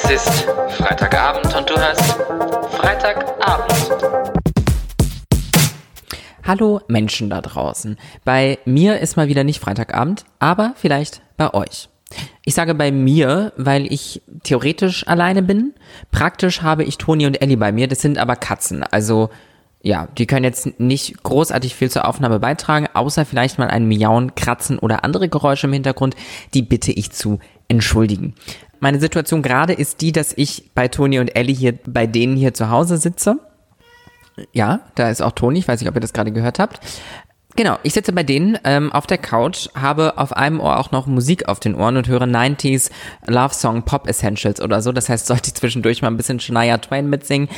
Es ist Freitagabend und du hörst Freitagabend. Hallo Menschen da draußen. Bei mir ist mal wieder nicht Freitagabend, aber vielleicht bei euch. Ich sage bei mir, weil ich theoretisch alleine bin. Praktisch habe ich Toni und Ellie bei mir. Das sind aber Katzen. Also ja, die können jetzt nicht großartig viel zur Aufnahme beitragen, außer vielleicht mal ein Miauen, Kratzen oder andere Geräusche im Hintergrund. Die bitte ich zu entschuldigen. Meine Situation gerade ist die, dass ich bei Toni und Ellie hier bei denen hier zu Hause sitze. Ja, da ist auch Toni. Ich weiß nicht, ob ihr das gerade gehört habt. Genau, ich sitze bei denen ähm, auf der Couch, habe auf einem Ohr auch noch Musik auf den Ohren und höre 90s Love Song Pop Essentials oder so. Das heißt, sollte ich zwischendurch mal ein bisschen Shania Twain mitsingen,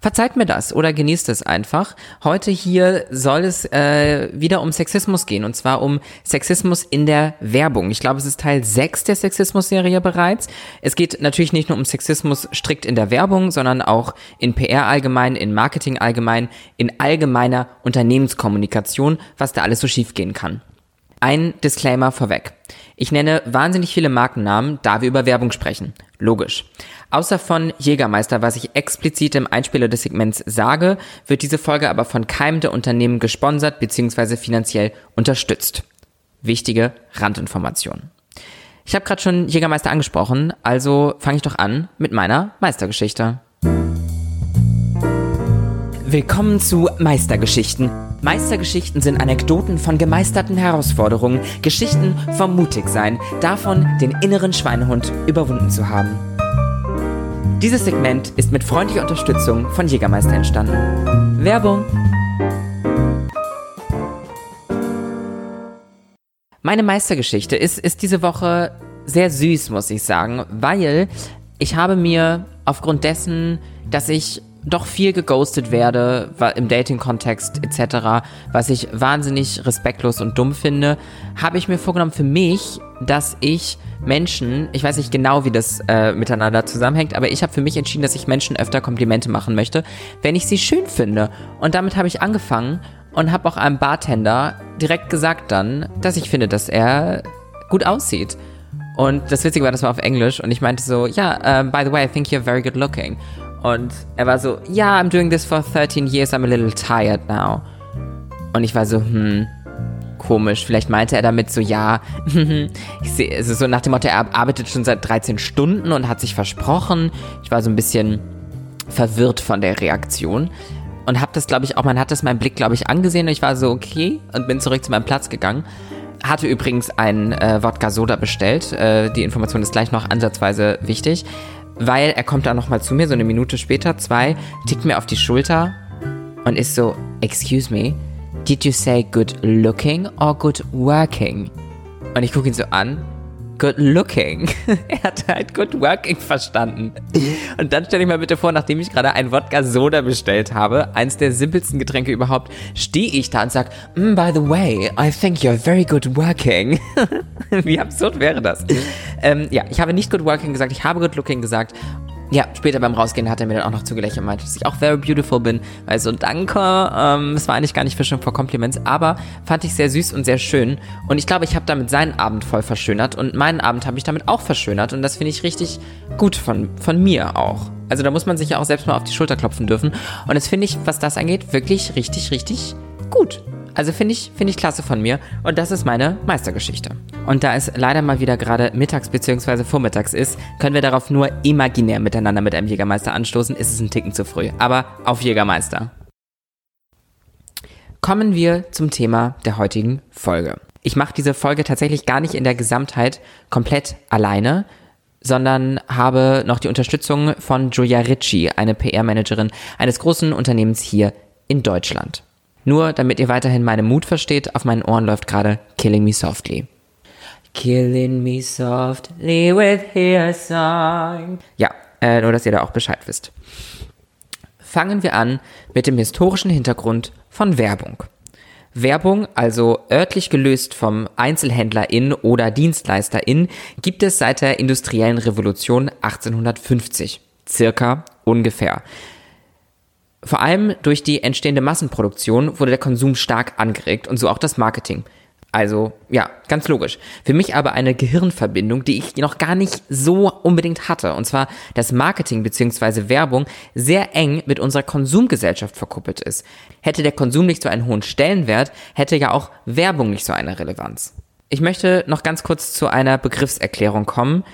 Verzeiht mir das oder genießt es einfach. Heute hier soll es äh, wieder um Sexismus gehen und zwar um Sexismus in der Werbung. Ich glaube, es ist Teil 6 der Sexismus-Serie bereits. Es geht natürlich nicht nur um Sexismus strikt in der Werbung, sondern auch in PR allgemein, in Marketing allgemein, in allgemeiner Unternehmenskommunikation, was da alles so schiefgehen kann. Ein Disclaimer vorweg. Ich nenne wahnsinnig viele Markennamen, da wir über Werbung sprechen. Logisch. Außer von Jägermeister, was ich explizit im Einspieler des Segments sage, wird diese Folge aber von keinem der Unternehmen gesponsert bzw. finanziell unterstützt. Wichtige Randinformation. Ich habe gerade schon Jägermeister angesprochen, also fange ich doch an mit meiner Meistergeschichte. Willkommen zu Meistergeschichten. Meistergeschichten sind Anekdoten von gemeisterten Herausforderungen, Geschichten vom Mutigsein, davon, den inneren Schweinehund überwunden zu haben. Dieses Segment ist mit freundlicher Unterstützung von Jägermeister entstanden. Werbung! Meine Meistergeschichte ist, ist diese Woche sehr süß, muss ich sagen, weil ich habe mir aufgrund dessen, dass ich doch viel geghostet werde im Dating-Kontext etc., was ich wahnsinnig respektlos und dumm finde, habe ich mir vorgenommen für mich, dass ich Menschen, ich weiß nicht genau, wie das äh, miteinander zusammenhängt, aber ich habe für mich entschieden, dass ich Menschen öfter Komplimente machen möchte, wenn ich sie schön finde. Und damit habe ich angefangen und habe auch einem Bartender direkt gesagt dann, dass ich finde, dass er gut aussieht. Und das Witzige war, das war auf Englisch und ich meinte so, ja, yeah, uh, by the way, I think you're very good looking. Und er war so, ja, yeah, I'm doing this for 13 years, I'm a little tired now. Und ich war so, hm, komisch. Vielleicht meinte er damit so, ja, ich sehe, also so nach dem Motto, er arbeitet schon seit 13 Stunden und hat sich versprochen. Ich war so ein bisschen verwirrt von der Reaktion und habe das, glaube ich, auch, man hat das meinem Blick, glaube ich, angesehen und ich war so, okay, und bin zurück zu meinem Platz gegangen. Hatte übrigens ein äh, Wodka Soda bestellt. Äh, die Information ist gleich noch ansatzweise wichtig weil er kommt dann nochmal zu mir, so eine Minute später, zwei, tickt mir auf die Schulter und ist so, excuse me, did you say good looking or good working? Und ich gucke ihn so an good looking. er hat halt good working verstanden. Und dann stell ich mal bitte vor, nachdem ich gerade ein Wodka Soda bestellt habe, eins der simpelsten Getränke überhaupt, stehe ich da und sag, mm, by the way, I think you're very good working. Wie absurd wäre das? ähm, ja, ich habe nicht good working gesagt, ich habe good looking gesagt. Ja, später beim Rausgehen hat er mir dann auch noch zugelächelt und meinte, dass ich auch very beautiful bin. Also danke, ähm, es war eigentlich gar nicht Fishing for Compliments, aber fand ich sehr süß und sehr schön. Und ich glaube, ich habe damit seinen Abend voll verschönert und meinen Abend habe ich damit auch verschönert. Und das finde ich richtig gut von, von mir auch. Also da muss man sich ja auch selbst mal auf die Schulter klopfen dürfen. Und das finde ich, was das angeht, wirklich richtig, richtig gut. Also finde ich, finde ich klasse von mir. Und das ist meine Meistergeschichte. Und da es leider mal wieder gerade mittags bzw. vormittags ist, können wir darauf nur imaginär miteinander mit einem Jägermeister anstoßen. Ist es ein Ticken zu früh. Aber auf Jägermeister. Kommen wir zum Thema der heutigen Folge. Ich mache diese Folge tatsächlich gar nicht in der Gesamtheit komplett alleine, sondern habe noch die Unterstützung von Julia Ritchie, eine PR-Managerin eines großen Unternehmens hier in Deutschland. Nur damit ihr weiterhin meinen Mut versteht, auf meinen Ohren läuft gerade Killing Me Softly. Killing me softly with your song. Ja, äh, nur dass ihr da auch Bescheid wisst. Fangen wir an mit dem historischen Hintergrund von Werbung. Werbung, also örtlich gelöst vom Einzelhändlerin oder Dienstleisterin, gibt es seit der industriellen Revolution 1850. Circa ungefähr. Vor allem durch die entstehende Massenproduktion wurde der Konsum stark angeregt und so auch das Marketing. Also, ja, ganz logisch. Für mich aber eine Gehirnverbindung, die ich noch gar nicht so unbedingt hatte. Und zwar, dass Marketing bzw. Werbung sehr eng mit unserer Konsumgesellschaft verkuppelt ist. Hätte der Konsum nicht so einen hohen Stellenwert, hätte ja auch Werbung nicht so eine Relevanz. Ich möchte noch ganz kurz zu einer Begriffserklärung kommen.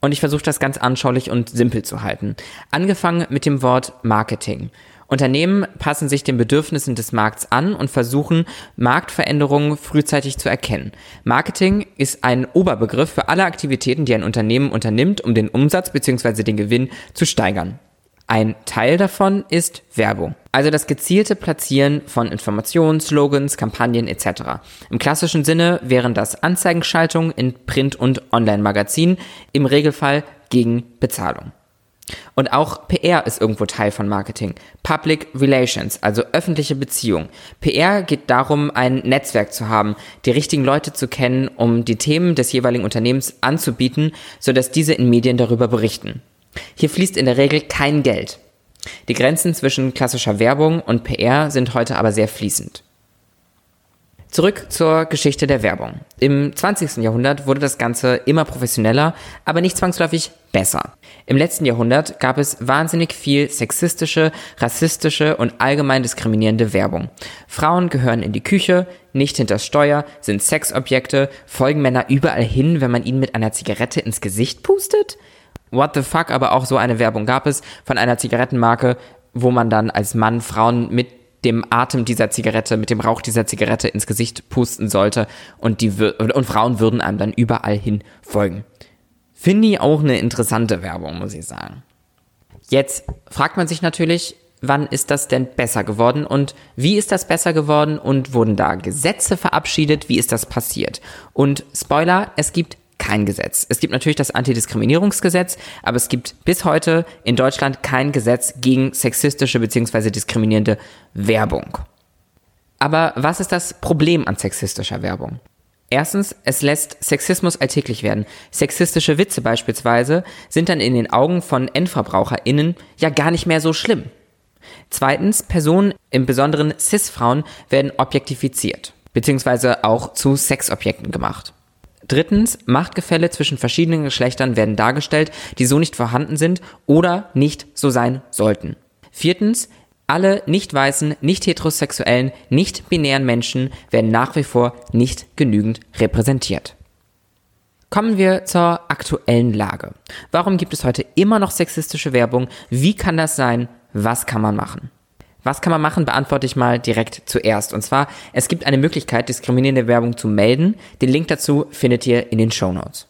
Und ich versuche das ganz anschaulich und simpel zu halten. Angefangen mit dem Wort Marketing. Unternehmen passen sich den Bedürfnissen des Markts an und versuchen, Marktveränderungen frühzeitig zu erkennen. Marketing ist ein Oberbegriff für alle Aktivitäten, die ein Unternehmen unternimmt, um den Umsatz bzw. den Gewinn zu steigern. Ein Teil davon ist Werbung. Also das gezielte Platzieren von Informationen, Slogans, Kampagnen etc. Im klassischen Sinne wären das Anzeigenschaltungen in Print- und Online-Magazinen, im Regelfall gegen Bezahlung. Und auch PR ist irgendwo Teil von Marketing. Public Relations, also öffentliche Beziehung. PR geht darum, ein Netzwerk zu haben, die richtigen Leute zu kennen, um die Themen des jeweiligen Unternehmens anzubieten, sodass diese in Medien darüber berichten. Hier fließt in der Regel kein Geld. Die Grenzen zwischen klassischer Werbung und PR sind heute aber sehr fließend. Zurück zur Geschichte der Werbung. Im 20. Jahrhundert wurde das Ganze immer professioneller, aber nicht zwangsläufig besser. Im letzten Jahrhundert gab es wahnsinnig viel sexistische, rassistische und allgemein diskriminierende Werbung. Frauen gehören in die Küche, nicht hinters Steuer, sind Sexobjekte, folgen Männer überall hin, wenn man ihnen mit einer Zigarette ins Gesicht pustet? What the fuck, aber auch so eine Werbung gab es von einer Zigarettenmarke, wo man dann als Mann Frauen mit dem Atem dieser Zigarette, mit dem Rauch dieser Zigarette ins Gesicht pusten sollte und, die, und Frauen würden einem dann überall hin folgen. Finde ich auch eine interessante Werbung, muss ich sagen. Jetzt fragt man sich natürlich, wann ist das denn besser geworden und wie ist das besser geworden und wurden da Gesetze verabschiedet? Wie ist das passiert? Und Spoiler, es gibt kein Gesetz. Es gibt natürlich das Antidiskriminierungsgesetz, aber es gibt bis heute in Deutschland kein Gesetz gegen sexistische bzw. diskriminierende Werbung. Aber was ist das Problem an sexistischer Werbung? Erstens, es lässt Sexismus alltäglich werden. Sexistische Witze beispielsweise sind dann in den Augen von EndverbraucherInnen ja gar nicht mehr so schlimm. Zweitens, Personen, im Besonderen Cis-Frauen, werden objektifiziert, beziehungsweise auch zu Sexobjekten gemacht. Drittens, Machtgefälle zwischen verschiedenen Geschlechtern werden dargestellt, die so nicht vorhanden sind oder nicht so sein sollten. Viertens, alle nicht weißen, nicht heterosexuellen, nicht binären Menschen werden nach wie vor nicht genügend repräsentiert. Kommen wir zur aktuellen Lage. Warum gibt es heute immer noch sexistische Werbung? Wie kann das sein? Was kann man machen? Was kann man machen, beantworte ich mal direkt zuerst. Und zwar, es gibt eine Möglichkeit, diskriminierende Werbung zu melden. Den Link dazu findet ihr in den Show Notes.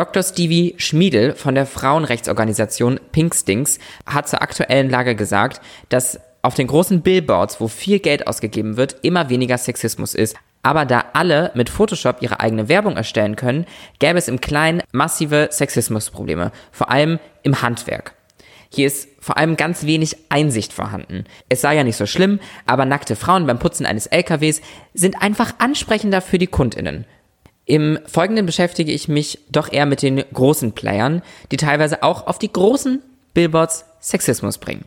Dr. Stevie Schmiedel von der Frauenrechtsorganisation Pinkstings hat zur aktuellen Lage gesagt, dass auf den großen Billboards, wo viel Geld ausgegeben wird, immer weniger Sexismus ist. Aber da alle mit Photoshop ihre eigene Werbung erstellen können, gäbe es im Kleinen massive Sexismusprobleme, vor allem im Handwerk. Hier ist vor allem ganz wenig Einsicht vorhanden. Es sei ja nicht so schlimm, aber nackte Frauen beim Putzen eines LKWs sind einfach ansprechender für die Kundinnen. Im Folgenden beschäftige ich mich doch eher mit den großen Playern, die teilweise auch auf die großen Billboards Sexismus bringen.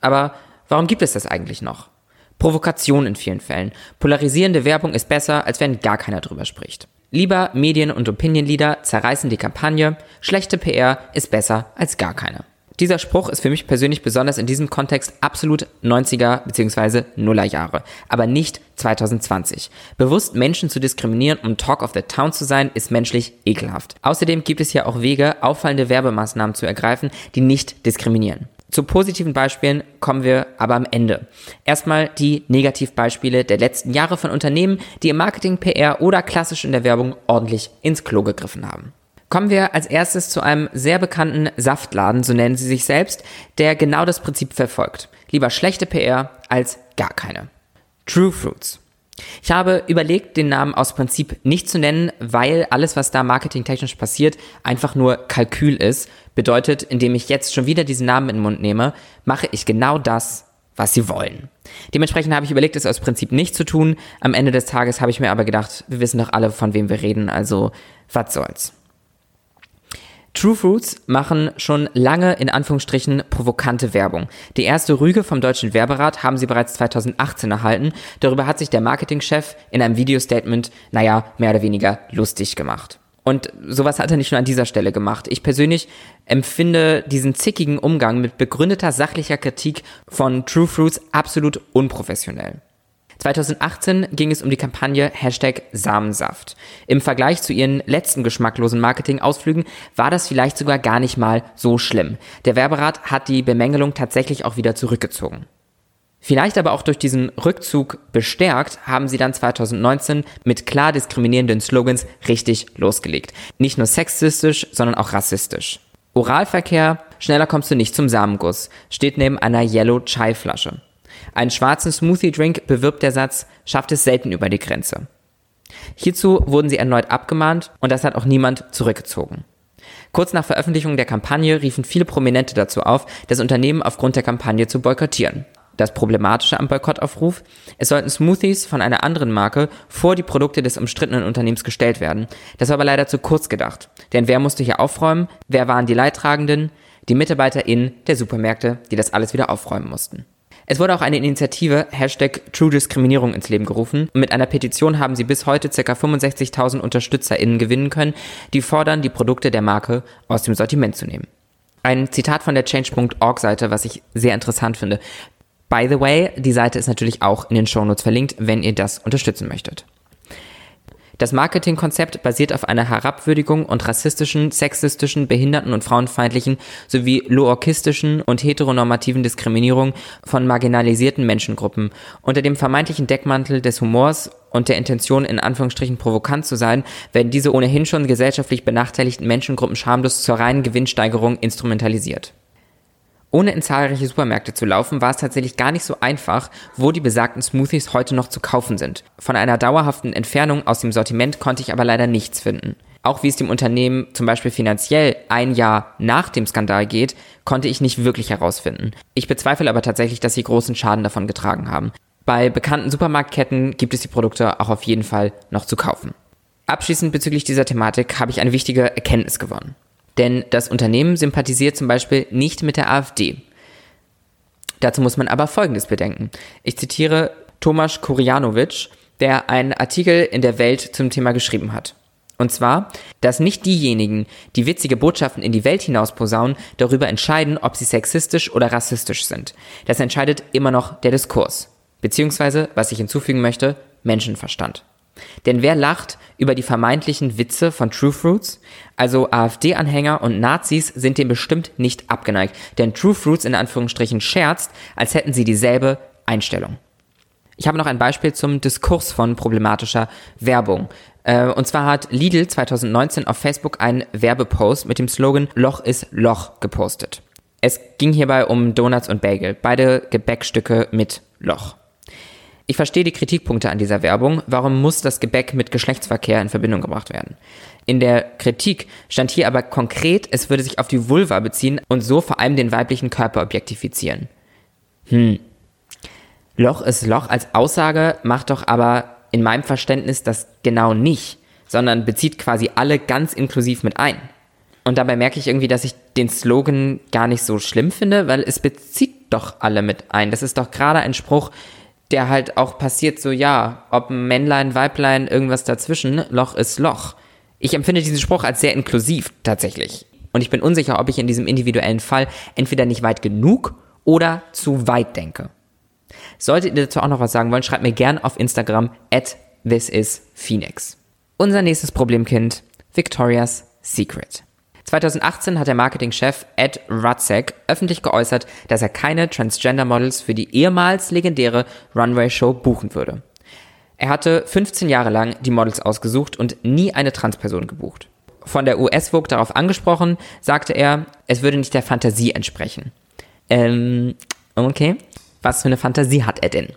Aber warum gibt es das eigentlich noch? Provokation in vielen Fällen. Polarisierende Werbung ist besser, als wenn gar keiner drüber spricht. Lieber Medien- und Opinion-Leader zerreißen die Kampagne, schlechte PR ist besser als gar keine. Dieser Spruch ist für mich persönlich besonders in diesem Kontext absolut 90er bzw. Nuller Jahre, aber nicht 2020. Bewusst Menschen zu diskriminieren, um Talk of the Town zu sein, ist menschlich ekelhaft. Außerdem gibt es ja auch Wege, auffallende Werbemaßnahmen zu ergreifen, die nicht diskriminieren. Zu positiven Beispielen kommen wir aber am Ende. Erstmal die Negativbeispiele der letzten Jahre von Unternehmen, die im Marketing, PR oder klassisch in der Werbung ordentlich ins Klo gegriffen haben. Kommen wir als erstes zu einem sehr bekannten Saftladen, so nennen sie sich selbst, der genau das Prinzip verfolgt. Lieber schlechte PR als gar keine. True Fruits. Ich habe überlegt, den Namen aus Prinzip nicht zu nennen, weil alles, was da marketingtechnisch passiert, einfach nur Kalkül ist. Bedeutet, indem ich jetzt schon wieder diesen Namen in den Mund nehme, mache ich genau das, was sie wollen. Dementsprechend habe ich überlegt, es aus Prinzip nicht zu tun. Am Ende des Tages habe ich mir aber gedacht, wir wissen doch alle, von wem wir reden, also was soll's. True Fruits machen schon lange in Anführungsstrichen provokante Werbung. Die erste Rüge vom Deutschen Werberat haben sie bereits 2018 erhalten. Darüber hat sich der Marketingchef in einem Videostatement, naja, mehr oder weniger lustig gemacht. Und sowas hat er nicht nur an dieser Stelle gemacht. Ich persönlich empfinde diesen zickigen Umgang mit begründeter sachlicher Kritik von True Fruits absolut unprofessionell. 2018 ging es um die Kampagne Hashtag Samensaft. Im Vergleich zu ihren letzten geschmacklosen Marketingausflügen war das vielleicht sogar gar nicht mal so schlimm. Der Werberat hat die Bemängelung tatsächlich auch wieder zurückgezogen. Vielleicht aber auch durch diesen Rückzug bestärkt, haben sie dann 2019 mit klar diskriminierenden Slogans richtig losgelegt. Nicht nur sexistisch, sondern auch rassistisch. Oralverkehr, schneller kommst du nicht zum Samenguss, steht neben einer Yellow Chai Flasche. Einen schwarzen Smoothie-Drink bewirbt der Satz, schafft es selten über die Grenze. Hierzu wurden sie erneut abgemahnt und das hat auch niemand zurückgezogen. Kurz nach Veröffentlichung der Kampagne riefen viele Prominente dazu auf, das Unternehmen aufgrund der Kampagne zu boykottieren. Das Problematische am Boykottaufruf? Es sollten Smoothies von einer anderen Marke vor die Produkte des umstrittenen Unternehmens gestellt werden. Das war aber leider zu kurz gedacht. Denn wer musste hier aufräumen? Wer waren die Leidtragenden? Die MitarbeiterInnen der Supermärkte, die das alles wieder aufräumen mussten. Es wurde auch eine Initiative Hashtag True Diskriminierung ins Leben gerufen. Mit einer Petition haben sie bis heute ca. 65.000 UnterstützerInnen gewinnen können, die fordern, die Produkte der Marke aus dem Sortiment zu nehmen. Ein Zitat von der Change.org-Seite, was ich sehr interessant finde. By the way, die Seite ist natürlich auch in den Shownotes verlinkt, wenn ihr das unterstützen möchtet. Das Marketingkonzept basiert auf einer herabwürdigung und rassistischen, sexistischen, behinderten und frauenfeindlichen sowie loorkistischen und heteronormativen Diskriminierung von marginalisierten Menschengruppen unter dem vermeintlichen Deckmantel des Humors und der Intention in Anführungsstrichen provokant zu sein, werden diese ohnehin schon gesellschaftlich benachteiligten Menschengruppen schamlos zur reinen Gewinnsteigerung instrumentalisiert. Ohne in zahlreiche Supermärkte zu laufen, war es tatsächlich gar nicht so einfach, wo die besagten Smoothies heute noch zu kaufen sind. Von einer dauerhaften Entfernung aus dem Sortiment konnte ich aber leider nichts finden. Auch wie es dem Unternehmen zum Beispiel finanziell ein Jahr nach dem Skandal geht, konnte ich nicht wirklich herausfinden. Ich bezweifle aber tatsächlich, dass sie großen Schaden davon getragen haben. Bei bekannten Supermarktketten gibt es die Produkte auch auf jeden Fall noch zu kaufen. Abschließend bezüglich dieser Thematik habe ich eine wichtige Erkenntnis gewonnen. Denn das Unternehmen sympathisiert zum Beispiel nicht mit der AfD. Dazu muss man aber Folgendes bedenken. Ich zitiere Tomasz Kurjanowicz, der einen Artikel in der Welt zum Thema geschrieben hat. Und zwar, dass nicht diejenigen, die witzige Botschaften in die Welt hinaus posaunen, darüber entscheiden, ob sie sexistisch oder rassistisch sind. Das entscheidet immer noch der Diskurs. Beziehungsweise, was ich hinzufügen möchte, Menschenverstand. Denn wer lacht über die vermeintlichen Witze von True Fruits? Also AfD-Anhänger und Nazis sind dem bestimmt nicht abgeneigt, denn True Fruits in Anführungsstrichen scherzt, als hätten sie dieselbe Einstellung. Ich habe noch ein Beispiel zum Diskurs von problematischer Werbung. Äh, und zwar hat Lidl 2019 auf Facebook einen Werbepost mit dem Slogan Loch ist Loch gepostet. Es ging hierbei um Donuts und Bagel, beide Gebäckstücke mit Loch. Ich verstehe die Kritikpunkte an dieser Werbung. Warum muss das Gebäck mit Geschlechtsverkehr in Verbindung gebracht werden? In der Kritik stand hier aber konkret, es würde sich auf die Vulva beziehen und so vor allem den weiblichen Körper objektifizieren. Hm. Loch ist Loch als Aussage macht doch aber in meinem Verständnis das genau nicht, sondern bezieht quasi alle ganz inklusiv mit ein. Und dabei merke ich irgendwie, dass ich den Slogan gar nicht so schlimm finde, weil es bezieht doch alle mit ein. Das ist doch gerade ein Spruch, der halt auch passiert so, ja, ob ein Männlein, Weiblein, irgendwas dazwischen, Loch ist Loch. Ich empfinde diesen Spruch als sehr inklusiv tatsächlich. Und ich bin unsicher, ob ich in diesem individuellen Fall entweder nicht weit genug oder zu weit denke. Solltet ihr dazu auch noch was sagen wollen, schreibt mir gern auf Instagram at thisisphoenix. Unser nächstes Problemkind, Victoria's Secret. 2018 hat der Marketingchef Ed Rutzek öffentlich geäußert, dass er keine Transgender-Models für die ehemals legendäre Runway-Show buchen würde. Er hatte 15 Jahre lang die Models ausgesucht und nie eine Transperson gebucht. Von der US Vogue darauf angesprochen, sagte er, es würde nicht der Fantasie entsprechen. Ähm, okay. Was für eine Fantasie hat er denn?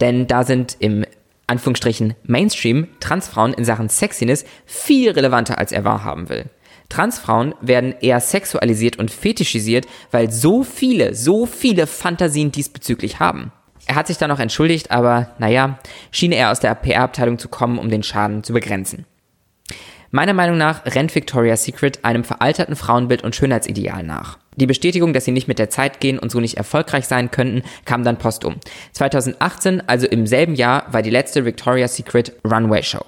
Denn da sind im Anführungsstrichen Mainstream Transfrauen in Sachen Sexiness viel relevanter, als er wahrhaben will. Transfrauen werden eher sexualisiert und fetischisiert, weil so viele, so viele Fantasien diesbezüglich haben. Er hat sich dann noch entschuldigt, aber naja, schien er aus der PR-Abteilung zu kommen, um den Schaden zu begrenzen. Meiner Meinung nach rennt Victoria's Secret einem veralterten Frauenbild und Schönheitsideal nach. Die Bestätigung, dass sie nicht mit der Zeit gehen und so nicht erfolgreich sein könnten, kam dann postum. 2018, also im selben Jahr, war die letzte Victoria's Secret Runway Show.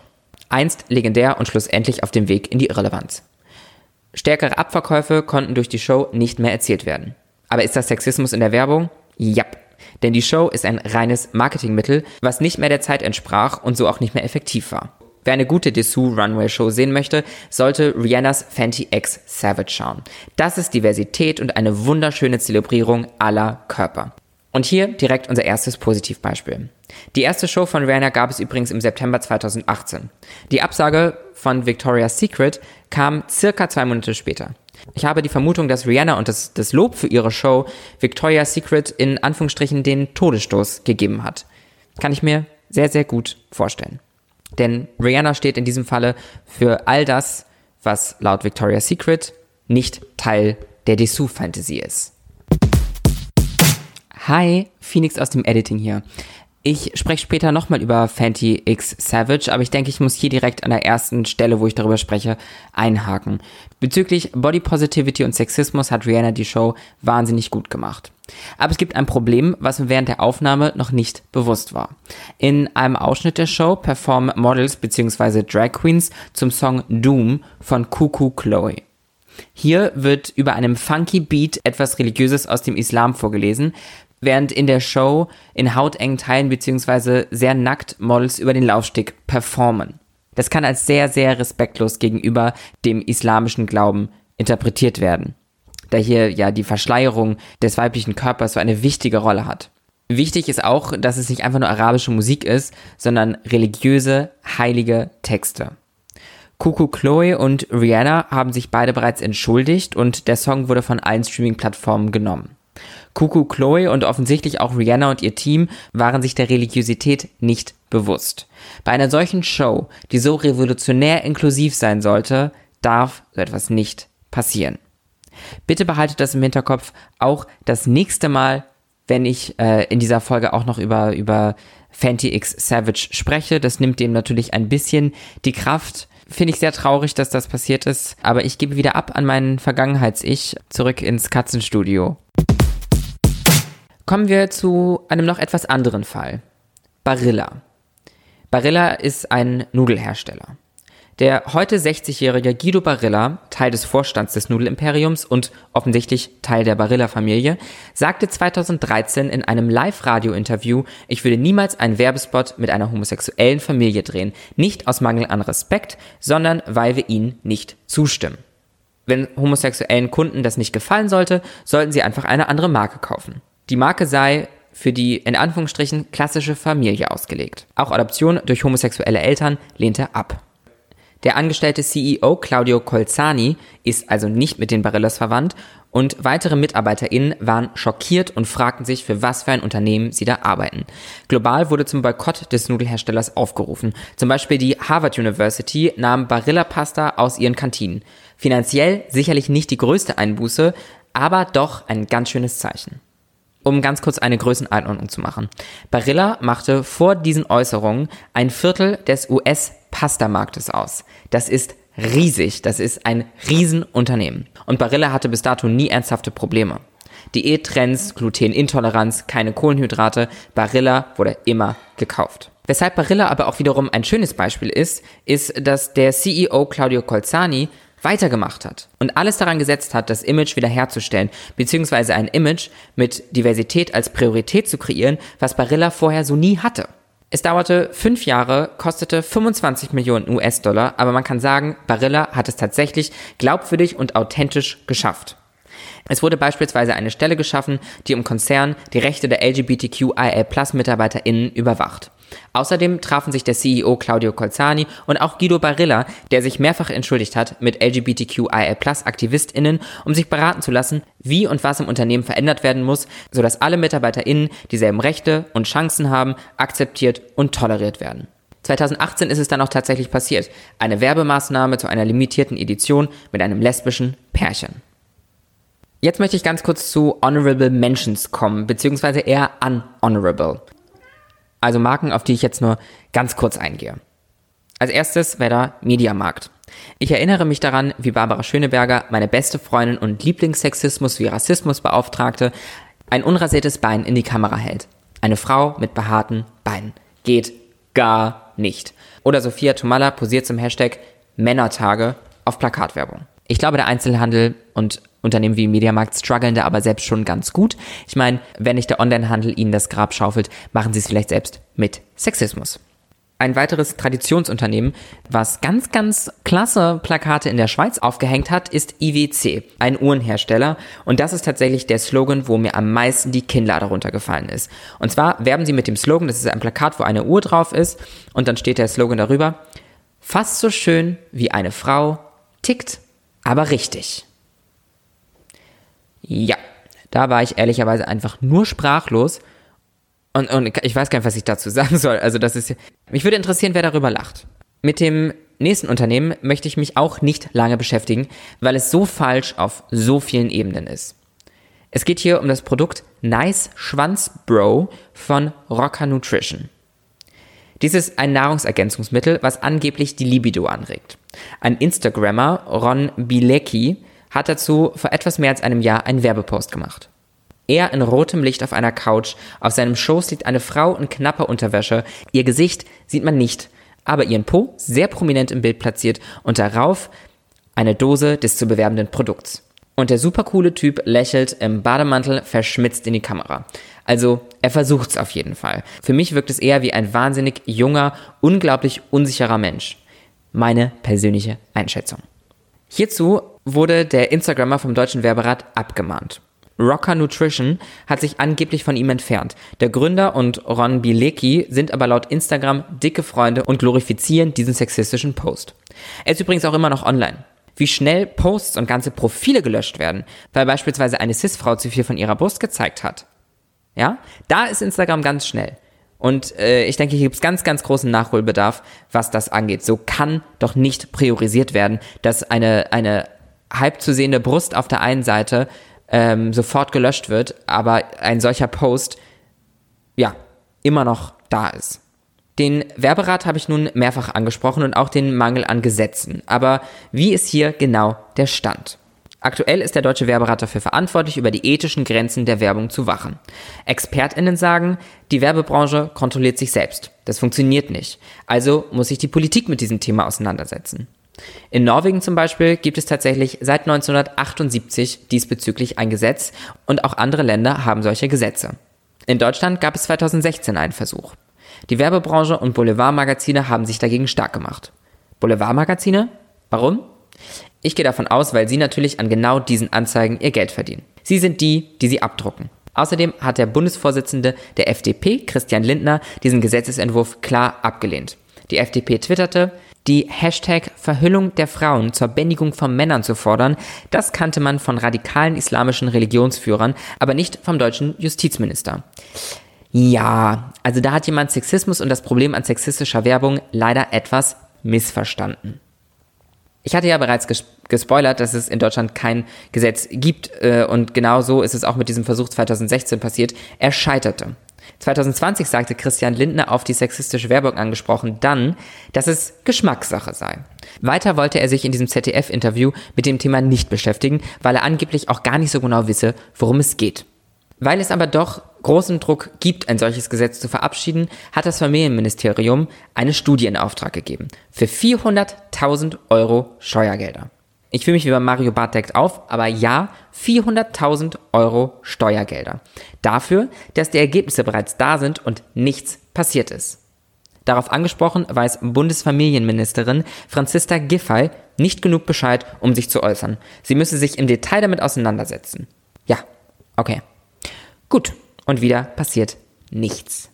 Einst legendär und schlussendlich auf dem Weg in die Irrelevanz. Stärkere Abverkäufe konnten durch die Show nicht mehr erzielt werden. Aber ist das Sexismus in der Werbung? Jap. Denn die Show ist ein reines Marketingmittel, was nicht mehr der Zeit entsprach und so auch nicht mehr effektiv war. Wer eine gute Dessous Runway Show sehen möchte, sollte Rihannas Fenty X Savage schauen. Das ist Diversität und eine wunderschöne Zelebrierung aller Körper. Und hier direkt unser erstes Positivbeispiel. Die erste Show von Rihanna gab es übrigens im September 2018. Die Absage von Victoria's Secret kam circa zwei Monate später. Ich habe die Vermutung, dass Rihanna und das, das Lob für ihre Show Victoria's Secret in Anführungsstrichen den Todesstoß gegeben hat. Kann ich mir sehr, sehr gut vorstellen. Denn Rihanna steht in diesem Falle für all das, was laut Victoria's Secret nicht Teil der Dessous-Fantasy ist. Hi, Phoenix aus dem Editing hier. Ich spreche später nochmal über Fenty X Savage, aber ich denke, ich muss hier direkt an der ersten Stelle, wo ich darüber spreche, einhaken. Bezüglich Body Positivity und Sexismus hat Rihanna die Show wahnsinnig gut gemacht. Aber es gibt ein Problem, was mir während der Aufnahme noch nicht bewusst war. In einem Ausschnitt der Show performen Models bzw. Drag Queens zum Song Doom von Kuku Chloe. Hier wird über einem funky Beat etwas Religiöses aus dem Islam vorgelesen, während in der Show in hautengen Teilen bzw. sehr nackt Models über den Laufsteg performen. Das kann als sehr, sehr respektlos gegenüber dem islamischen Glauben interpretiert werden, da hier ja die Verschleierung des weiblichen Körpers so eine wichtige Rolle hat. Wichtig ist auch, dass es nicht einfach nur arabische Musik ist, sondern religiöse, heilige Texte. Kuku Chloe und Rihanna haben sich beide bereits entschuldigt und der Song wurde von allen Streaming-Plattformen genommen. Kuku Chloe und offensichtlich auch Rihanna und ihr Team waren sich der Religiosität nicht bewusst. Bei einer solchen Show, die so revolutionär inklusiv sein sollte, darf so etwas nicht passieren. Bitte behaltet das im Hinterkopf auch das nächste Mal, wenn ich äh, in dieser Folge auch noch über, über Fenty X Savage spreche. Das nimmt dem natürlich ein bisschen die Kraft. Finde ich sehr traurig, dass das passiert ist, aber ich gebe wieder ab an meinen Vergangenheits-Ich zurück ins Katzenstudio. Kommen wir zu einem noch etwas anderen Fall. Barilla. Barilla ist ein Nudelhersteller. Der heute 60-jährige Guido Barilla, Teil des Vorstands des Nudelimperiums und offensichtlich Teil der Barilla-Familie, sagte 2013 in einem Live-Radio-Interview, ich würde niemals einen Werbespot mit einer homosexuellen Familie drehen. Nicht aus Mangel an Respekt, sondern weil wir ihnen nicht zustimmen. Wenn homosexuellen Kunden das nicht gefallen sollte, sollten sie einfach eine andere Marke kaufen. Die Marke sei für die in Anführungsstrichen klassische Familie ausgelegt. Auch Adoption durch homosexuelle Eltern lehnte ab. Der angestellte CEO Claudio Colzani ist also nicht mit den Barillas verwandt und weitere MitarbeiterInnen waren schockiert und fragten sich, für was für ein Unternehmen sie da arbeiten. Global wurde zum Boykott des Nudelherstellers aufgerufen. Zum Beispiel die Harvard University nahm Barilla Pasta aus ihren Kantinen. Finanziell sicherlich nicht die größte Einbuße, aber doch ein ganz schönes Zeichen um ganz kurz eine Größeneinordnung zu machen. Barilla machte vor diesen Äußerungen ein Viertel des US-Pasta-Marktes aus. Das ist riesig, das ist ein Riesenunternehmen. Und Barilla hatte bis dato nie ernsthafte Probleme. Diättrends, Glutenintoleranz, keine Kohlenhydrate, Barilla wurde immer gekauft. Weshalb Barilla aber auch wiederum ein schönes Beispiel ist, ist, dass der CEO Claudio Colzani weitergemacht hat und alles daran gesetzt hat, das Image wiederherzustellen, beziehungsweise ein Image mit Diversität als Priorität zu kreieren, was Barilla vorher so nie hatte. Es dauerte fünf Jahre, kostete 25 Millionen US-Dollar, aber man kann sagen, Barilla hat es tatsächlich glaubwürdig und authentisch geschafft. Es wurde beispielsweise eine Stelle geschaffen, die im Konzern die Rechte der LGBTQIA-Plus-MitarbeiterInnen überwacht. Außerdem trafen sich der CEO Claudio Colzani und auch Guido Barilla, der sich mehrfach entschuldigt hat, mit LGBTQIA-Plus-AktivistInnen, um sich beraten zu lassen, wie und was im Unternehmen verändert werden muss, sodass alle MitarbeiterInnen dieselben Rechte und Chancen haben, akzeptiert und toleriert werden. 2018 ist es dann auch tatsächlich passiert. Eine Werbemaßnahme zu einer limitierten Edition mit einem lesbischen Pärchen. Jetzt möchte ich ganz kurz zu Honorable Mentions kommen, beziehungsweise eher unhonorable. Also Marken, auf die ich jetzt nur ganz kurz eingehe. Als erstes wäre da Mediamarkt. Ich erinnere mich daran, wie Barbara Schöneberger, meine beste Freundin und Lieblingssexismus wie Rassismusbeauftragte, ein unrasiertes Bein in die Kamera hält. Eine Frau mit behaarten Beinen. Geht gar nicht. Oder Sophia Tomalla posiert zum Hashtag Männertage auf Plakatwerbung. Ich glaube, der Einzelhandel und Unternehmen wie Mediamarkt strugglen da aber selbst schon ganz gut. Ich meine, wenn nicht der Onlinehandel ihnen das Grab schaufelt, machen sie es vielleicht selbst mit Sexismus. Ein weiteres Traditionsunternehmen, was ganz, ganz klasse Plakate in der Schweiz aufgehängt hat, ist IWC, ein Uhrenhersteller. Und das ist tatsächlich der Slogan, wo mir am meisten die Kinnlade runtergefallen ist. Und zwar werben sie mit dem Slogan, das ist ein Plakat, wo eine Uhr drauf ist. Und dann steht der Slogan darüber, fast so schön wie eine Frau, tickt, aber richtig. Ja, da war ich ehrlicherweise einfach nur sprachlos und, und ich weiß gar nicht, was ich dazu sagen soll. Also das ist, mich würde interessieren, wer darüber lacht. Mit dem nächsten Unternehmen möchte ich mich auch nicht lange beschäftigen, weil es so falsch auf so vielen Ebenen ist. Es geht hier um das Produkt Nice Schwanz Bro von Rocker Nutrition. Dies ist ein Nahrungsergänzungsmittel, was angeblich die Libido anregt. Ein Instagrammer, Ron Bilecki, hat dazu vor etwas mehr als einem Jahr einen Werbepost gemacht. Er in rotem Licht auf einer Couch, auf seinem Schoß liegt eine Frau in knapper Unterwäsche, ihr Gesicht sieht man nicht, aber ihren Po sehr prominent im Bild platziert und darauf eine Dose des zu bewerbenden Produkts. Und der supercoole Typ lächelt im Bademantel verschmitzt in die Kamera. Also er versucht's auf jeden Fall. Für mich wirkt es eher wie ein wahnsinnig junger, unglaublich unsicherer Mensch. Meine persönliche Einschätzung. Hierzu wurde der Instagrammer vom deutschen Werberat abgemahnt. Rocker Nutrition hat sich angeblich von ihm entfernt. Der Gründer und Ron Bilecki sind aber laut Instagram dicke Freunde und glorifizieren diesen sexistischen Post. Er ist übrigens auch immer noch online. Wie schnell Posts und ganze Profile gelöscht werden, weil beispielsweise eine Cis-Frau zu viel von ihrer Brust gezeigt hat. Ja, da ist Instagram ganz schnell. Und äh, ich denke, hier gibt es ganz, ganz großen Nachholbedarf, was das angeht. So kann doch nicht priorisiert werden, dass eine, eine halb zu sehende Brust auf der einen Seite ähm, sofort gelöscht wird, aber ein solcher Post, ja, immer noch da ist. Den Werberat habe ich nun mehrfach angesprochen und auch den Mangel an Gesetzen. Aber wie ist hier genau der Stand? Aktuell ist der Deutsche Werberat dafür verantwortlich, über die ethischen Grenzen der Werbung zu wachen. ExpertInnen sagen, die Werbebranche kontrolliert sich selbst. Das funktioniert nicht. Also muss sich die Politik mit diesem Thema auseinandersetzen. In Norwegen zum Beispiel gibt es tatsächlich seit 1978 diesbezüglich ein Gesetz und auch andere Länder haben solche Gesetze. In Deutschland gab es 2016 einen Versuch. Die Werbebranche und Boulevardmagazine haben sich dagegen stark gemacht. Boulevardmagazine? Warum? Ich gehe davon aus, weil sie natürlich an genau diesen Anzeigen ihr Geld verdienen. Sie sind die, die sie abdrucken. Außerdem hat der Bundesvorsitzende der FDP, Christian Lindner, diesen Gesetzesentwurf klar abgelehnt. Die FDP twitterte, die Hashtag Verhüllung der Frauen zur Bändigung von Männern zu fordern, das kannte man von radikalen islamischen Religionsführern, aber nicht vom deutschen Justizminister. Ja, also da hat jemand Sexismus und das Problem an sexistischer Werbung leider etwas missverstanden. Ich hatte ja bereits ges gespoilert, dass es in Deutschland kein Gesetz gibt äh, und genau so ist es auch mit diesem Versuch 2016 passiert. Er scheiterte. 2020 sagte Christian Lindner auf die sexistische Werbung angesprochen dann, dass es Geschmackssache sei. Weiter wollte er sich in diesem ZDF-Interview mit dem Thema nicht beschäftigen, weil er angeblich auch gar nicht so genau wisse, worum es geht. Weil es aber doch großen Druck gibt, ein solches Gesetz zu verabschieden, hat das Familienministerium eine Studie in Auftrag gegeben. Für 400.000 Euro Steuergelder. Ich fühle mich wie bei Mario Barth deckt auf, aber ja, 400.000 Euro Steuergelder. Dafür, dass die Ergebnisse bereits da sind und nichts passiert ist. Darauf angesprochen weiß Bundesfamilienministerin Franziska Giffey nicht genug Bescheid, um sich zu äußern. Sie müsse sich im Detail damit auseinandersetzen. Ja, okay. Gut, und wieder passiert nichts.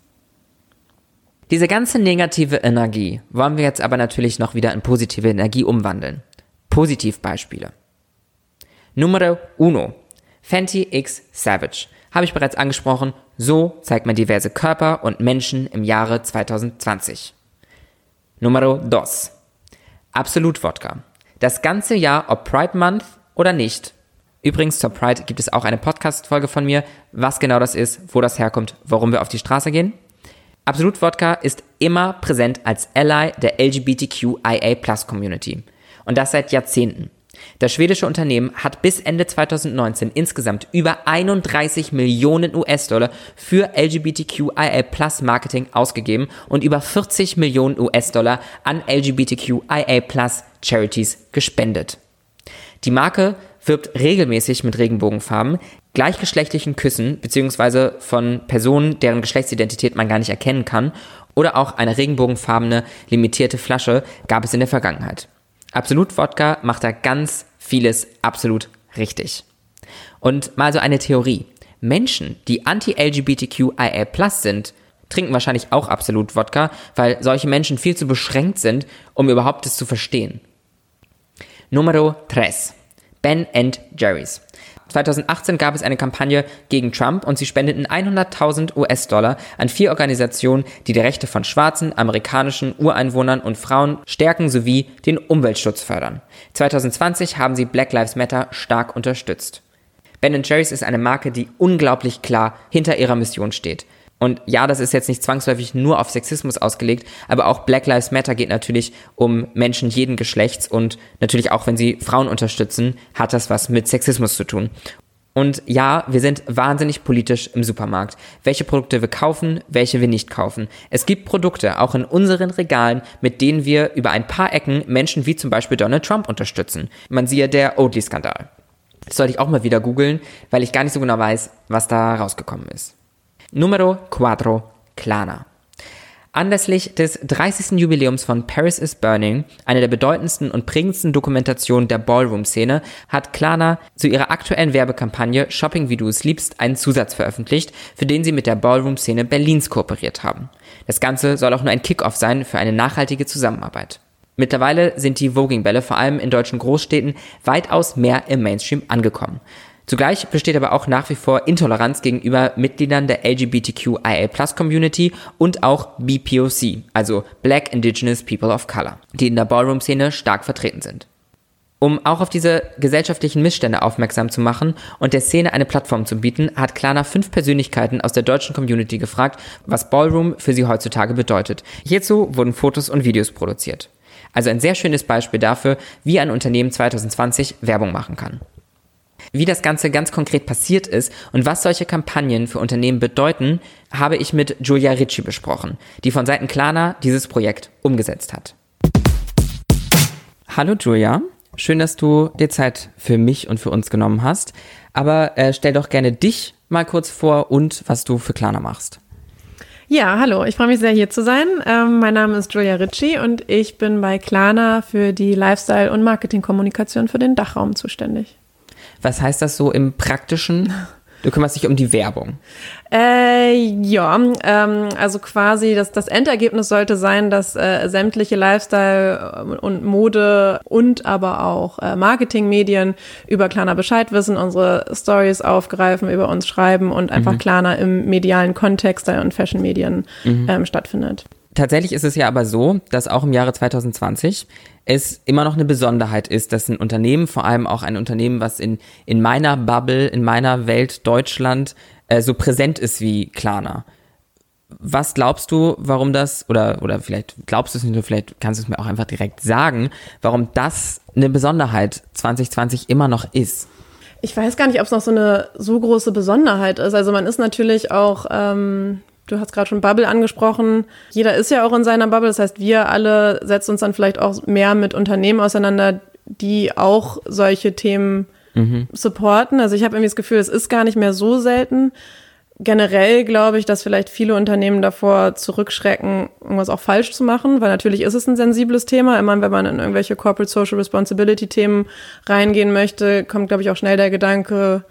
Diese ganze negative Energie wollen wir jetzt aber natürlich noch wieder in positive Energie umwandeln. Positivbeispiele. Numero uno. Fenty X Savage. Habe ich bereits angesprochen, so zeigt man diverse Körper und Menschen im Jahre 2020. Numero dos. Absolut Wodka. Das ganze Jahr, ob Pride Month oder nicht. Übrigens, zur Pride gibt es auch eine Podcast-Folge von mir, was genau das ist, wo das herkommt, warum wir auf die Straße gehen. Absolut Wodka ist immer präsent als Ally der LGBTQIA Community. Und das seit Jahrzehnten. Das schwedische Unternehmen hat bis Ende 2019 insgesamt über 31 Millionen US-Dollar für LGBTQIA Marketing ausgegeben und über 40 Millionen US-Dollar an LGBTQIA Charities gespendet. Die Marke wirbt regelmäßig mit Regenbogenfarben, gleichgeschlechtlichen Küssen bzw. von Personen, deren Geschlechtsidentität man gar nicht erkennen kann oder auch eine regenbogenfarbene limitierte Flasche gab es in der Vergangenheit. Absolut Wodka macht da ganz vieles absolut richtig. Und mal so eine Theorie. Menschen, die anti-LGBTQIA+ sind, trinken wahrscheinlich auch absolut Wodka, weil solche Menschen viel zu beschränkt sind, um überhaupt es zu verstehen. Numero 3. Ben Jerry's. 2018 gab es eine Kampagne gegen Trump und sie spendeten 100.000 US-Dollar an vier Organisationen, die die Rechte von schwarzen, amerikanischen Ureinwohnern und Frauen stärken sowie den Umweltschutz fördern. 2020 haben sie Black Lives Matter stark unterstützt. Ben Jerry's ist eine Marke, die unglaublich klar hinter ihrer Mission steht. Und ja, das ist jetzt nicht zwangsläufig nur auf Sexismus ausgelegt, aber auch Black Lives Matter geht natürlich um Menschen jeden Geschlechts und natürlich auch, wenn sie Frauen unterstützen, hat das was mit Sexismus zu tun. Und ja, wir sind wahnsinnig politisch im Supermarkt. Welche Produkte wir kaufen, welche wir nicht kaufen. Es gibt Produkte, auch in unseren Regalen, mit denen wir über ein paar Ecken Menschen wie zum Beispiel Donald Trump unterstützen. Man siehe der Oatly-Skandal. Das sollte ich auch mal wieder googeln, weil ich gar nicht so genau weiß, was da rausgekommen ist. Numero 4. Klana. Anlässlich des 30. Jubiläums von Paris is Burning, einer der bedeutendsten und prägendsten Dokumentationen der Ballroom-Szene, hat Klana zu ihrer aktuellen Werbekampagne Shopping wie du es liebst einen Zusatz veröffentlicht, für den sie mit der Ballroom-Szene Berlins kooperiert haben. Das Ganze soll auch nur ein Kickoff sein für eine nachhaltige Zusammenarbeit. Mittlerweile sind die Voging-Bälle vor allem in deutschen Großstädten weitaus mehr im Mainstream angekommen. Zugleich besteht aber auch nach wie vor Intoleranz gegenüber Mitgliedern der LGBTQIA-Plus-Community und auch BPOC, also Black Indigenous People of Color, die in der Ballroom-Szene stark vertreten sind. Um auch auf diese gesellschaftlichen Missstände aufmerksam zu machen und der Szene eine Plattform zu bieten, hat Klana fünf Persönlichkeiten aus der deutschen Community gefragt, was Ballroom für sie heutzutage bedeutet. Hierzu wurden Fotos und Videos produziert. Also ein sehr schönes Beispiel dafür, wie ein Unternehmen 2020 Werbung machen kann. Wie das Ganze ganz konkret passiert ist und was solche Kampagnen für Unternehmen bedeuten, habe ich mit Julia Ricci besprochen, die von Seiten Klarna dieses Projekt umgesetzt hat. Hallo Julia, schön, dass du dir Zeit für mich und für uns genommen hast. Aber äh, stell doch gerne dich mal kurz vor und was du für Klarna machst. Ja, hallo, ich freue mich sehr hier zu sein. Ähm, mein Name ist Julia Ricci und ich bin bei Klarna für die Lifestyle- und Marketingkommunikation für den Dachraum zuständig. Was heißt das so im Praktischen? Du kümmerst dich um die Werbung. Äh, ja, ähm, also quasi das, das Endergebnis sollte sein, dass äh, sämtliche Lifestyle und Mode und aber auch äh, Marketingmedien über Klarna Bescheid wissen, unsere Stories aufgreifen, über uns schreiben und einfach mhm. Klarna im medialen Kontext und Fashion-Medien mhm. ähm, stattfindet. Tatsächlich ist es ja aber so, dass auch im Jahre 2020 es immer noch eine Besonderheit ist, dass ein Unternehmen, vor allem auch ein Unternehmen, was in, in meiner Bubble, in meiner Welt Deutschland äh, so präsent ist wie Klarna. Was glaubst du, warum das, oder, oder vielleicht glaubst du es nicht nur, vielleicht kannst du es mir auch einfach direkt sagen, warum das eine Besonderheit 2020 immer noch ist? Ich weiß gar nicht, ob es noch so eine so große Besonderheit ist. Also man ist natürlich auch ähm, Du hast gerade schon Bubble angesprochen. Jeder ist ja auch in seiner Bubble. Das heißt, wir alle setzen uns dann vielleicht auch mehr mit Unternehmen auseinander, die auch solche Themen mhm. supporten. Also ich habe irgendwie das Gefühl, es ist gar nicht mehr so selten. Generell glaube ich, dass vielleicht viele Unternehmen davor zurückschrecken, irgendwas auch falsch zu machen, weil natürlich ist es ein sensibles Thema. Immer wenn man in irgendwelche Corporate Social Responsibility Themen reingehen möchte, kommt, glaube ich, auch schnell der Gedanke,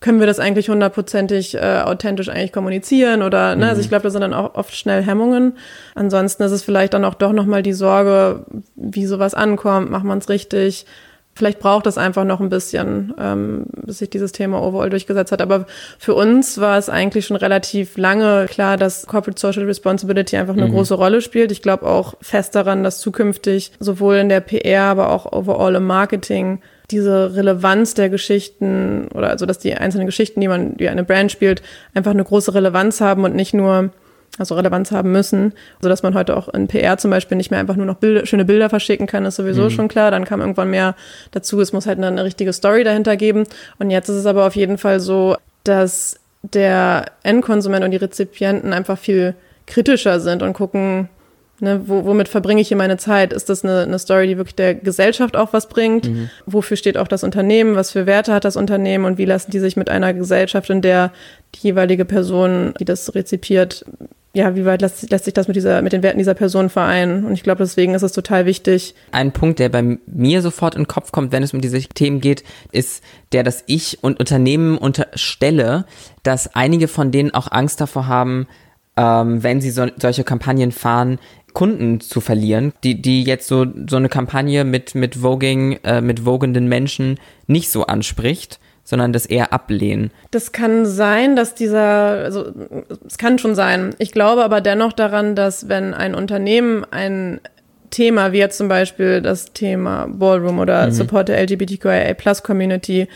können wir das eigentlich hundertprozentig äh, authentisch eigentlich kommunizieren oder ne, mhm. also ich glaube, da sind dann auch oft schnell Hemmungen. Ansonsten ist es vielleicht dann auch doch nochmal die Sorge, wie sowas ankommt, macht man es richtig. Vielleicht braucht es einfach noch ein bisschen, ähm, bis sich dieses Thema overall durchgesetzt hat. Aber für uns war es eigentlich schon relativ lange klar, dass Corporate Social Responsibility einfach eine mhm. große Rolle spielt. Ich glaube auch fest daran, dass zukünftig sowohl in der PR, aber auch overall im Marketing diese Relevanz der Geschichten oder also dass die einzelnen Geschichten, die man, die eine Brand spielt, einfach eine große Relevanz haben und nicht nur also Relevanz haben müssen, so dass man heute auch in PR zum Beispiel nicht mehr einfach nur noch Bilder, schöne Bilder verschicken kann, ist sowieso mhm. schon klar. Dann kam irgendwann mehr dazu, es muss halt eine, eine richtige Story dahinter geben. Und jetzt ist es aber auf jeden Fall so, dass der Endkonsument und die Rezipienten einfach viel kritischer sind und gucken, Ne, wo, womit verbringe ich hier meine Zeit? Ist das eine, eine Story, die wirklich der Gesellschaft auch was bringt? Mhm. Wofür steht auch das Unternehmen? Was für Werte hat das Unternehmen? Und wie lassen die sich mit einer Gesellschaft, in der die jeweilige Person, die das rezipiert, ja, wie weit lässt, lässt sich das mit dieser, mit den Werten dieser Person vereinen? Und ich glaube, deswegen ist es total wichtig. Ein Punkt, der bei mir sofort in den Kopf kommt, wenn es um diese Themen geht, ist der, dass ich und Unternehmen unterstelle, dass einige von denen auch Angst davor haben, ähm, wenn sie so, solche Kampagnen fahren, Kunden zu verlieren, die, die jetzt so, so eine Kampagne mit, mit Voging, äh, mit vogenden Menschen nicht so anspricht sondern das eher ablehnen. Das kann sein, dass dieser, also es kann schon sein. Ich glaube aber dennoch daran, dass wenn ein Unternehmen ein Thema, wie jetzt zum Beispiel das Thema Ballroom oder mhm. Support der LGBTQIA Plus Community äh,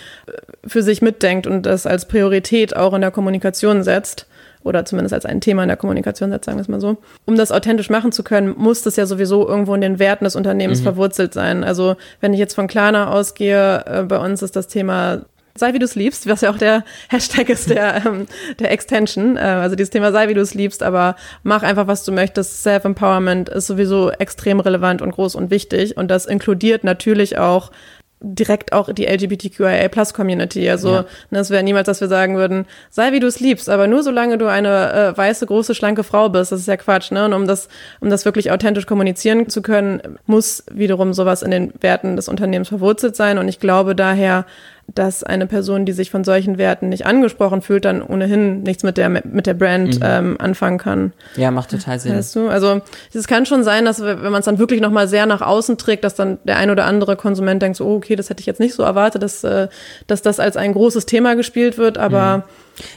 für sich mitdenkt und das als Priorität auch in der Kommunikation setzt, oder zumindest als ein Thema in der Kommunikation setzt, sagen wir es mal so. Um das authentisch machen zu können, muss das ja sowieso irgendwo in den Werten des Unternehmens mhm. verwurzelt sein. Also wenn ich jetzt von Klarna ausgehe, äh, bei uns ist das Thema sei wie du es liebst, was ja auch der Hashtag ist der, ähm, der Extension. Äh, also dieses Thema sei wie du es liebst, aber mach einfach, was du möchtest. Self-Empowerment ist sowieso extrem relevant und groß und wichtig. Und das inkludiert natürlich auch direkt auch die LGBTQIA Plus Community. Also ja. ne, es wäre niemals, dass wir sagen würden, sei wie du es liebst, aber nur solange du eine äh, weiße, große, schlanke Frau bist. Das ist ja Quatsch, ne? Und um das, um das wirklich authentisch kommunizieren zu können, muss wiederum sowas in den Werten des Unternehmens verwurzelt sein. Und ich glaube daher, dass eine Person, die sich von solchen Werten nicht angesprochen fühlt, dann ohnehin nichts mit der mit der Brand mhm. ähm, anfangen kann. Ja, macht total Sinn. Weißt du? Also es kann schon sein, dass wenn man es dann wirklich noch mal sehr nach außen trägt, dass dann der ein oder andere Konsument denkt, so oh, okay, das hätte ich jetzt nicht so erwartet, dass äh, dass das als ein großes Thema gespielt wird, aber mhm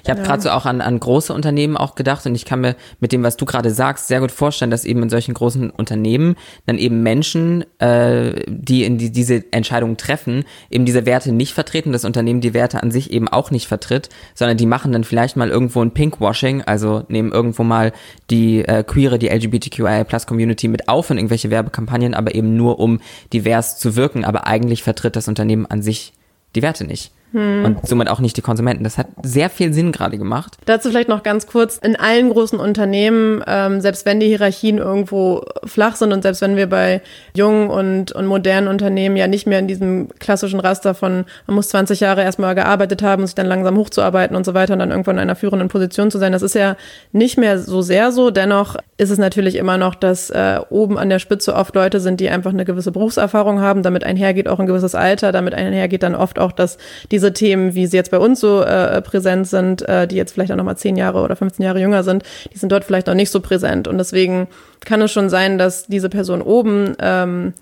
ich habe gerade so auch an, an große Unternehmen auch gedacht und ich kann mir mit dem, was du gerade sagst, sehr gut vorstellen, dass eben in solchen großen Unternehmen dann eben Menschen, äh, die in die, diese Entscheidungen treffen, eben diese Werte nicht vertreten, das Unternehmen die Werte an sich eben auch nicht vertritt, sondern die machen dann vielleicht mal irgendwo ein Pinkwashing, also nehmen irgendwo mal die äh, queere, die LGBTQIA Plus Community mit auf in irgendwelche Werbekampagnen, aber eben nur um divers zu wirken, aber eigentlich vertritt das Unternehmen an sich die Werte nicht. Hm. Und somit auch nicht die Konsumenten. Das hat sehr viel Sinn gerade gemacht. Dazu vielleicht noch ganz kurz, in allen großen Unternehmen, ähm, selbst wenn die Hierarchien irgendwo flach sind und selbst wenn wir bei jungen und, und modernen Unternehmen ja nicht mehr in diesem klassischen Raster von, man muss 20 Jahre erstmal gearbeitet haben, sich dann langsam hochzuarbeiten und so weiter und dann irgendwann in einer führenden Position zu sein, das ist ja nicht mehr so sehr so. Dennoch ist es natürlich immer noch, dass äh, oben an der Spitze oft Leute sind, die einfach eine gewisse Berufserfahrung haben, damit einhergeht auch ein gewisses Alter, damit einhergeht dann oft auch, dass diese diese Themen, wie sie jetzt bei uns so äh, präsent sind, äh, die jetzt vielleicht auch nochmal zehn Jahre oder 15 Jahre jünger sind, die sind dort vielleicht noch nicht so präsent. Und deswegen kann es schon sein, dass diese Person oben ähm,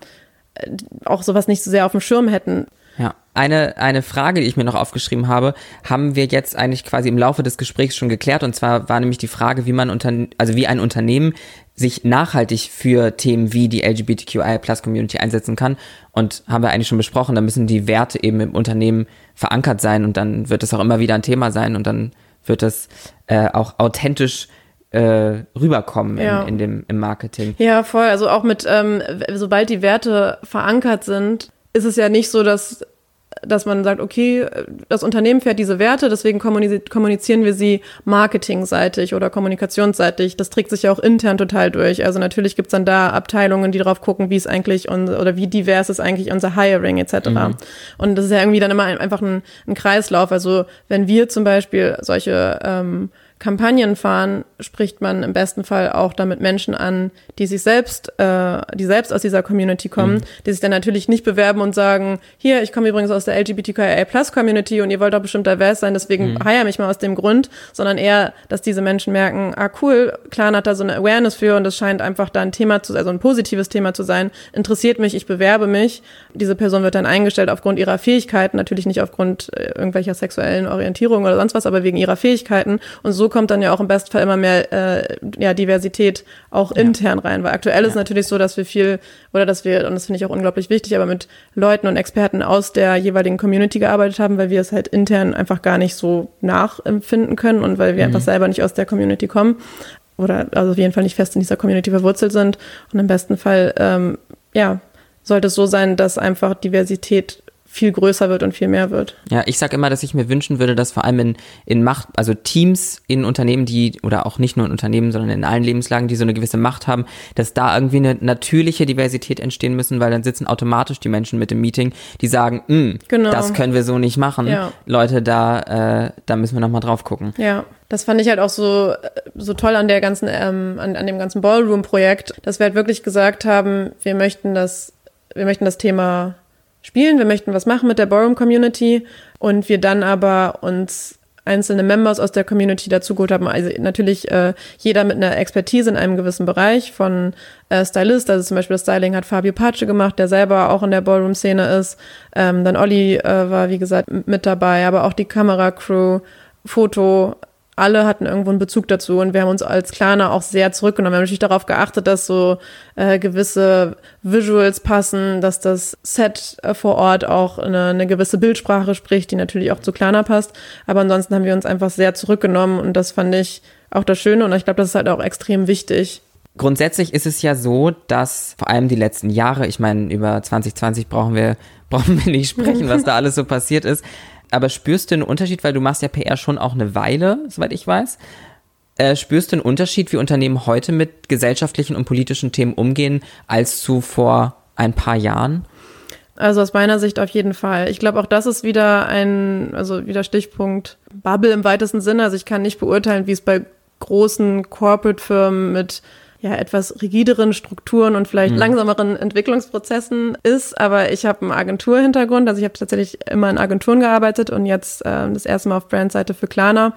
auch sowas nicht so sehr auf dem Schirm hätten. Ja, eine, eine Frage, die ich mir noch aufgeschrieben habe, haben wir jetzt eigentlich quasi im Laufe des Gesprächs schon geklärt. Und zwar war nämlich die Frage, wie man unter, also wie ein Unternehmen sich nachhaltig für Themen wie die LGBTQI Plus Community einsetzen kann. Und haben wir eigentlich schon besprochen, da müssen die Werte eben im Unternehmen verankert sein und dann wird es auch immer wieder ein Thema sein und dann wird es äh, auch authentisch äh, rüberkommen ja. in, in, dem, im Marketing. Ja, voll. Also auch mit, ähm, sobald die Werte verankert sind, ist es ja nicht so, dass dass man sagt, okay, das Unternehmen fährt diese Werte, deswegen kommunizieren wir sie marketingseitig oder kommunikationsseitig. Das trägt sich ja auch intern total durch. Also natürlich gibt's dann da Abteilungen, die drauf gucken, wie es eigentlich oder wie divers ist eigentlich unser Hiring etc. Mhm. Und das ist ja irgendwie dann immer einfach ein, ein Kreislauf. Also wenn wir zum Beispiel solche ähm, Kampagnen fahren, spricht man im besten Fall auch damit Menschen an, die sich selbst, äh, die selbst aus dieser Community kommen, mhm. die sich dann natürlich nicht bewerben und sagen, hier, ich komme übrigens aus der LGBTQIA Plus Community und ihr wollt doch bestimmt divers sein, deswegen mhm. hire mich mal aus dem Grund, sondern eher, dass diese Menschen merken, ah cool, Clan hat da so eine Awareness für und es scheint einfach da ein Thema zu, also ein positives Thema zu sein, interessiert mich, ich bewerbe mich. Diese Person wird dann eingestellt aufgrund ihrer Fähigkeiten, natürlich nicht aufgrund äh, irgendwelcher sexuellen Orientierung oder sonst was, aber wegen ihrer Fähigkeiten und so kommt dann ja auch im Bestfall immer mehr äh, ja, Diversität auch ja. intern rein. Weil aktuell ja. ist natürlich so, dass wir viel, oder dass wir, und das finde ich auch unglaublich wichtig, aber mit Leuten und Experten aus der jeweiligen Community gearbeitet haben, weil wir es halt intern einfach gar nicht so nachempfinden können und weil wir mhm. einfach selber nicht aus der Community kommen. oder also auf jeden Fall nicht fest in dieser Community verwurzelt sind. Und im besten Fall, ähm, ja, sollte es so sein, dass einfach Diversität viel größer wird und viel mehr wird. Ja, ich sage immer, dass ich mir wünschen würde, dass vor allem in, in Macht, also Teams in Unternehmen, die, oder auch nicht nur in Unternehmen, sondern in allen Lebenslagen, die so eine gewisse Macht haben, dass da irgendwie eine natürliche Diversität entstehen müssen, weil dann sitzen automatisch die Menschen mit dem Meeting, die sagen, "Mm, Genau. das können wir so nicht machen. Ja. Leute, da, äh, da müssen wir nochmal drauf gucken. Ja, das fand ich halt auch so, so toll an der ganzen, ähm, an, an dem ganzen Ballroom-Projekt, dass wir halt wirklich gesagt haben, wir möchten das, wir möchten das Thema spielen, wir möchten was machen mit der Ballroom-Community und wir dann aber uns einzelne Members aus der Community dazugeholt haben. Also natürlich äh, jeder mit einer Expertise in einem gewissen Bereich von äh, Stylist, also zum Beispiel das Styling hat Fabio Pace gemacht, der selber auch in der Ballroom-Szene ist. Ähm, dann Olli äh, war, wie gesagt, mit dabei, aber auch die Kameracrew, Foto, alle hatten irgendwo einen Bezug dazu und wir haben uns als Klaner auch sehr zurückgenommen. Wir haben natürlich darauf geachtet, dass so äh, gewisse Visuals passen, dass das Set äh, vor Ort auch eine, eine gewisse Bildsprache spricht, die natürlich auch zu Klaner passt. Aber ansonsten haben wir uns einfach sehr zurückgenommen und das fand ich auch das Schöne und ich glaube, das ist halt auch extrem wichtig. Grundsätzlich ist es ja so, dass vor allem die letzten Jahre, ich meine, über 2020 brauchen wir, brauchen wir nicht sprechen, was da alles so passiert ist. Aber spürst du einen Unterschied, weil du machst ja PR schon auch eine Weile, soweit ich weiß. Äh, spürst du einen Unterschied, wie Unternehmen heute mit gesellschaftlichen und politischen Themen umgehen, als zu vor ein paar Jahren? Also aus meiner Sicht auf jeden Fall. Ich glaube, auch das ist wieder ein, also wieder Stichpunkt Bubble im weitesten Sinne. Also ich kann nicht beurteilen, wie es bei großen Corporate-Firmen mit ja, etwas rigideren Strukturen und vielleicht langsameren Entwicklungsprozessen ist, aber ich habe einen Agenturhintergrund, also ich habe tatsächlich immer in Agenturen gearbeitet und jetzt äh, das erste Mal auf Brandseite für Klarna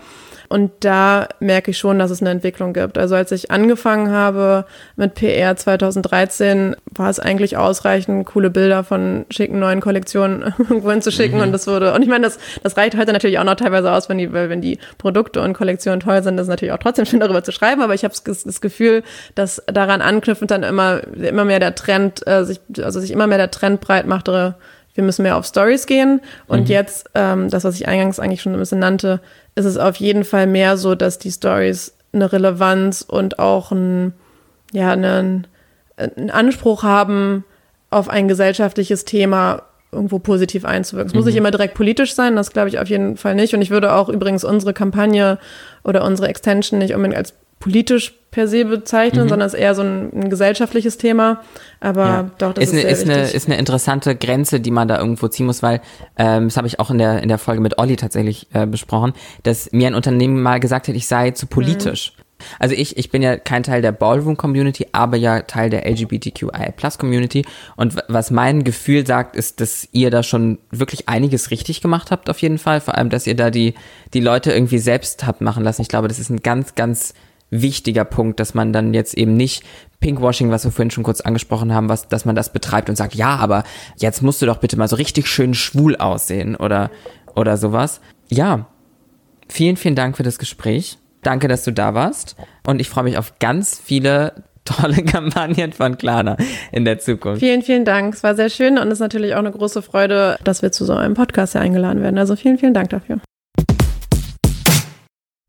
und da merke ich schon, dass es eine Entwicklung gibt. Also als ich angefangen habe mit PR 2013, war es eigentlich ausreichend, coole Bilder von schicken neuen Kollektionen irgendwo hinzuschicken und das wurde, und ich meine, das, das reicht heute natürlich auch noch teilweise aus, wenn die, weil wenn die Produkte und Kollektionen toll sind, das ist natürlich auch trotzdem schön darüber zu schreiben, aber ich habe das, Gefühl, dass daran anknüpfend dann immer, immer mehr der Trend, äh, sich, also sich immer mehr der Trend breit machte, wir müssen mehr auf Stories gehen. Und jetzt, ähm, das, was ich eingangs eigentlich schon ein bisschen nannte, ist es auf jeden Fall mehr so, dass die Stories eine Relevanz und auch ein, ja, einen, einen Anspruch haben, auf ein gesellschaftliches Thema irgendwo positiv einzuwirken. Es muss nicht immer direkt politisch sein, das glaube ich auf jeden Fall nicht. Und ich würde auch übrigens unsere Kampagne oder unsere Extension nicht unbedingt als politisch per se bezeichnen, sondern es ist eher so ein, ein gesellschaftliches Thema. Aber Ja. doch, das ist, ist, eine, ist, eine, ist eine interessante Grenze, die man da irgendwo ziehen muss, weil ähm, das habe ich auch in der, in der Folge mit Olli tatsächlich äh, besprochen, dass mir ein Unternehmen mal gesagt hat, ich sei zu politisch. Also ich, ich bin ja kein Teil der Ballroom-Community, aber ja Teil der LGBTQI-Plus-Community. Und was mein Gefühl sagt, ist, dass ihr da schon wirklich einiges richtig gemacht habt, auf jeden Fall. Vor allem, dass ihr da die, die Leute irgendwie selbst habt machen lassen. Ich glaube, das ist ein ganz, ganz wichtiger Punkt, dass man dann jetzt eben nicht Pinkwashing, was wir vorhin schon kurz angesprochen haben, was, dass man das betreibt und sagt, ja, aber jetzt musst du doch bitte mal so richtig schön schwul aussehen oder, oder sowas. Ja. Vielen, vielen Dank für das Gespräch. Danke, dass du da warst. Und ich freue mich auf ganz viele tolle Kampagnen von Klarna in der Zukunft. Vielen, vielen Dank. Es war sehr schön und es ist natürlich auch eine große Freude, dass wir zu so einem Podcast hier eingeladen werden. Also vielen, vielen Dank dafür.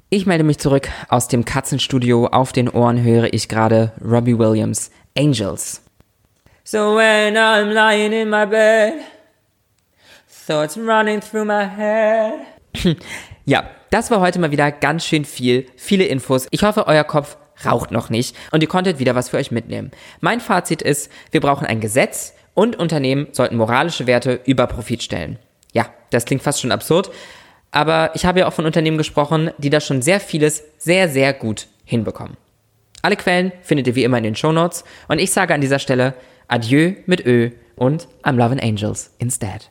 Ich melde mich zurück aus dem Katzenstudio. Auf den Ohren höre ich gerade Robbie Williams Angels. So when I'm lying in my bed, thoughts running through my head. ja, das war heute mal wieder ganz schön viel, viele Infos. Ich hoffe, euer Kopf raucht noch nicht und ihr konntet wieder was für euch mitnehmen. Mein Fazit ist, wir brauchen ein Gesetz und Unternehmen sollten moralische Werte über Profit stellen. Ja, das klingt fast schon absurd, aber ich habe ja auch von Unternehmen gesprochen, die da schon sehr vieles sehr, sehr gut hinbekommen. Alle Quellen findet ihr wie immer in den Shownotes und ich sage an dieser Stelle Adieu mit Ö und I'm loving angels instead.